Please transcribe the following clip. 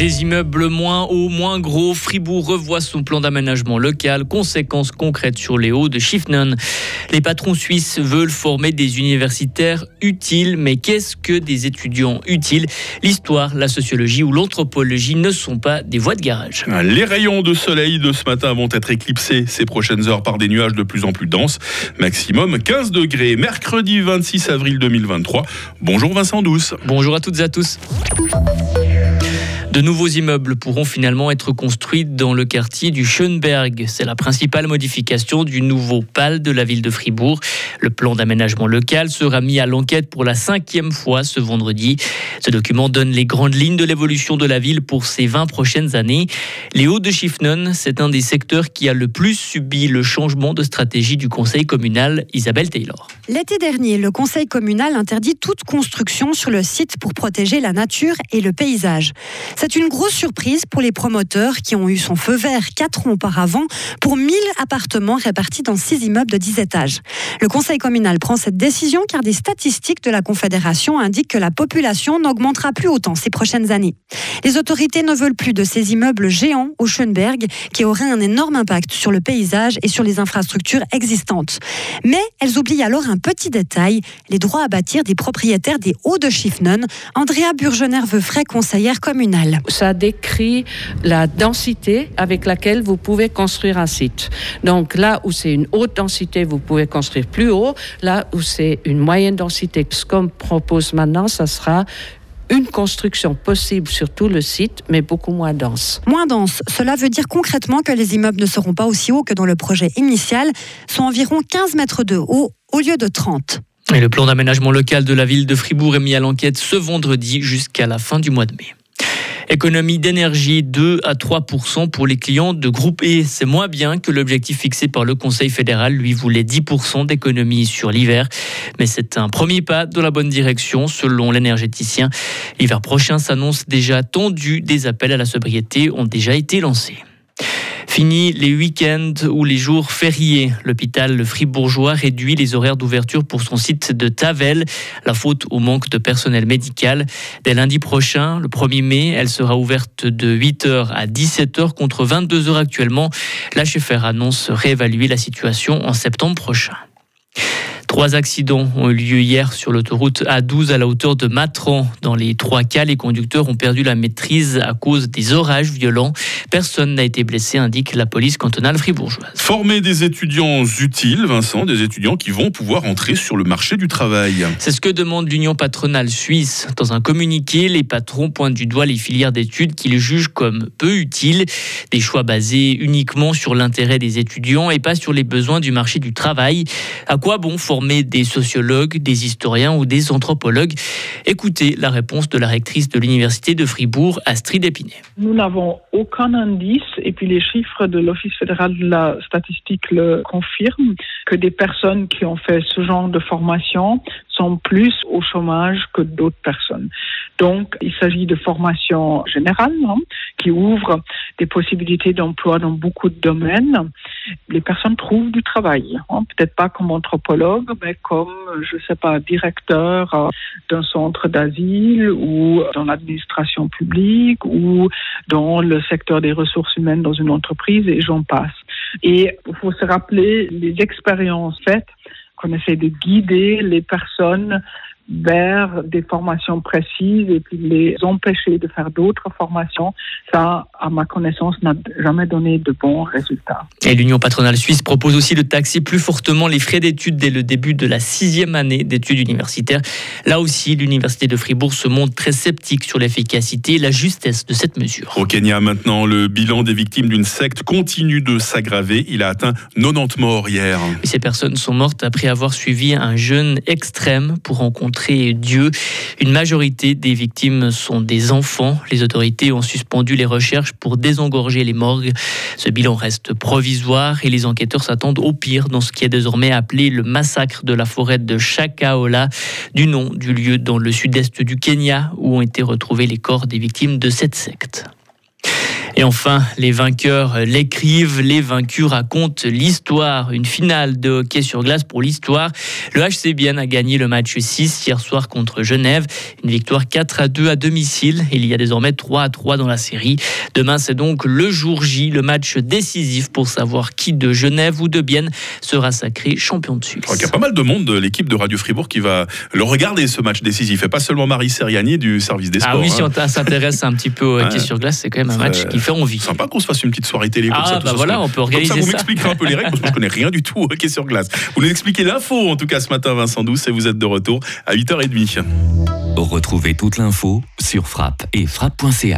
Des immeubles moins hauts, moins gros, Fribourg revoit son plan d'aménagement local, conséquences concrètes sur les hauts de Schiffnen. Les patrons suisses veulent former des universitaires utiles, mais qu'est-ce que des étudiants utiles? L'histoire, la sociologie ou l'anthropologie ne sont pas des voies de garage. Les rayons de soleil de ce matin vont être éclipsés ces prochaines heures par des nuages de plus en plus denses, maximum 15 degrés, mercredi 26 avril 2023. Bonjour Vincent Douce. Bonjour à toutes et à tous. De nouveaux immeubles pourront finalement être construits dans le quartier du Schönberg. C'est la principale modification du nouveau PAL de la ville de Fribourg. Le plan d'aménagement local sera mis à l'enquête pour la cinquième fois ce vendredi. Ce document donne les grandes lignes de l'évolution de la ville pour ces 20 prochaines années. Les Hauts de Schiffnon, c'est un des secteurs qui a le plus subi le changement de stratégie du conseil communal. Isabelle Taylor. L'été dernier, le conseil communal interdit toute construction sur le site pour protéger la nature et le paysage. C'est une grosse surprise pour les promoteurs qui ont eu son feu vert quatre ans auparavant pour 1000 appartements répartis dans six immeubles de 10 étages. Le conseil communal prend cette décision car des statistiques de la Confédération indiquent que la population n'augmentera plus autant ces prochaines années. Les autorités ne veulent plus de ces immeubles géants au Schönberg qui auraient un énorme impact sur le paysage et sur les infrastructures existantes. Mais elles oublient alors un petit détail, les droits à bâtir des propriétaires des Hauts de Schiffnen. Andrea Burgener-Veufray, conseillère communale ça décrit la densité avec laquelle vous pouvez construire un site. Donc là où c'est une haute densité, vous pouvez construire plus haut. Là où c'est une moyenne densité, ce qu'on propose maintenant, ça sera une construction possible sur tout le site, mais beaucoup moins dense. Moins dense, cela veut dire concrètement que les immeubles ne seront pas aussi hauts que dans le projet initial, sont environ 15 mètres de haut au lieu de 30. Et le plan d'aménagement local de la ville de Fribourg est mis à l'enquête ce vendredi jusqu'à la fin du mois de mai. Économie d'énergie 2 à 3% pour les clients de groupe E. C'est moins bien que l'objectif fixé par le Conseil fédéral. Lui voulait 10% d'économie sur l'hiver. Mais c'est un premier pas dans la bonne direction selon l'énergéticien. L'hiver prochain s'annonce déjà tendu. Des appels à la sobriété ont déjà été lancés. Fini les week-ends ou les jours fériés. L'hôpital fribourgeois réduit les horaires d'ouverture pour son site de Tavel. La faute au manque de personnel médical. Dès lundi prochain, le 1er mai, elle sera ouverte de 8h à 17h contre 22h actuellement. Chefère annonce réévaluer la situation en septembre prochain. Trois accidents ont eu lieu hier sur l'autoroute A12 à la hauteur de Matran. Dans les trois cas, les conducteurs ont perdu la maîtrise à cause des orages violents. Personne n'a été blessé, indique la police cantonale fribourgeoise. Former des étudiants utiles, Vincent, des étudiants qui vont pouvoir entrer sur le marché du travail. C'est ce que demande l'Union patronale suisse. Dans un communiqué, les patrons pointent du doigt les filières d'études qu'ils jugent comme peu utiles. Des choix basés uniquement sur l'intérêt des étudiants et pas sur les besoins du marché du travail. À quoi bon former des sociologues, des historiens ou des anthropologues. Écoutez la réponse de la rectrice de l'Université de Fribourg, Astrid Épinay. Nous n'avons aucun indice, et puis les chiffres de l'Office fédéral de la statistique le confirment, que des personnes qui ont fait ce genre de formation sont plus au chômage que d'autres personnes. Donc, il s'agit de formation générale hein, qui ouvre des possibilités d'emploi dans beaucoup de domaines. Les personnes trouvent du travail, hein, peut-être pas comme anthropologue, mais comme, je sais pas, directeur euh, d'un centre d'asile ou dans l'administration publique ou dans le secteur des ressources humaines dans une entreprise et j'en passe. Et il faut se rappeler les expériences faites qu'on essaie de guider les personnes vers des formations précises et puis les empêcher de faire d'autres formations, ça, à ma connaissance, n'a jamais donné de bons résultats. Et l'Union patronale suisse propose aussi de taxer plus fortement les frais d'études dès le début de la sixième année d'études universitaires. Là aussi, l'Université de Fribourg se montre très sceptique sur l'efficacité et la justesse de cette mesure. Au Kenya, maintenant, le bilan des victimes d'une secte continue de s'aggraver. Il a atteint 90 morts hier. ces personnes sont mortes après avoir suivi un jeûne extrême pour rencontrer Dieu. Une majorité des victimes sont des enfants. Les autorités ont suspendu les recherches pour désengorger les morgues. Ce bilan reste provisoire et les enquêteurs s'attendent au pire dans ce qui est désormais appelé le massacre de la forêt de Chakaola, du nom du lieu dans le sud-est du Kenya où ont été retrouvés les corps des victimes de cette secte. Et enfin, les vainqueurs l'écrivent, les vaincus racontent l'histoire. Une finale de hockey sur glace pour l'histoire. Le HC Bienne a gagné le match 6 hier soir contre Genève. Une victoire 4 à 2 à domicile. Il y a désormais 3 à 3 dans la série. Demain, c'est donc le jour J, le match décisif pour savoir qui de Genève ou de Bienne sera sacré champion de Suisse. Il y a pas mal de monde de l'équipe de Radio Fribourg qui va le regarder ce match décisif et pas seulement Marie Seriani du service des sports. Ah oui, si hein. on s'intéresse un petit peu au hockey sur glace, c'est quand même un match qui fait envie. Sympa qu'on se fasse une petite soirée télé comme ah, ça. bah voilà, on peut organiser comme ça. Vous ça. m'expliquerez un peu les règles parce que je connais rien du tout au hockey sur glace. Vous nous expliquez l'info en tout cas ce matin, Vincent Douce, et vous êtes de retour à 8h30. Retrouvez toute l'info sur frappe et frappe.ch.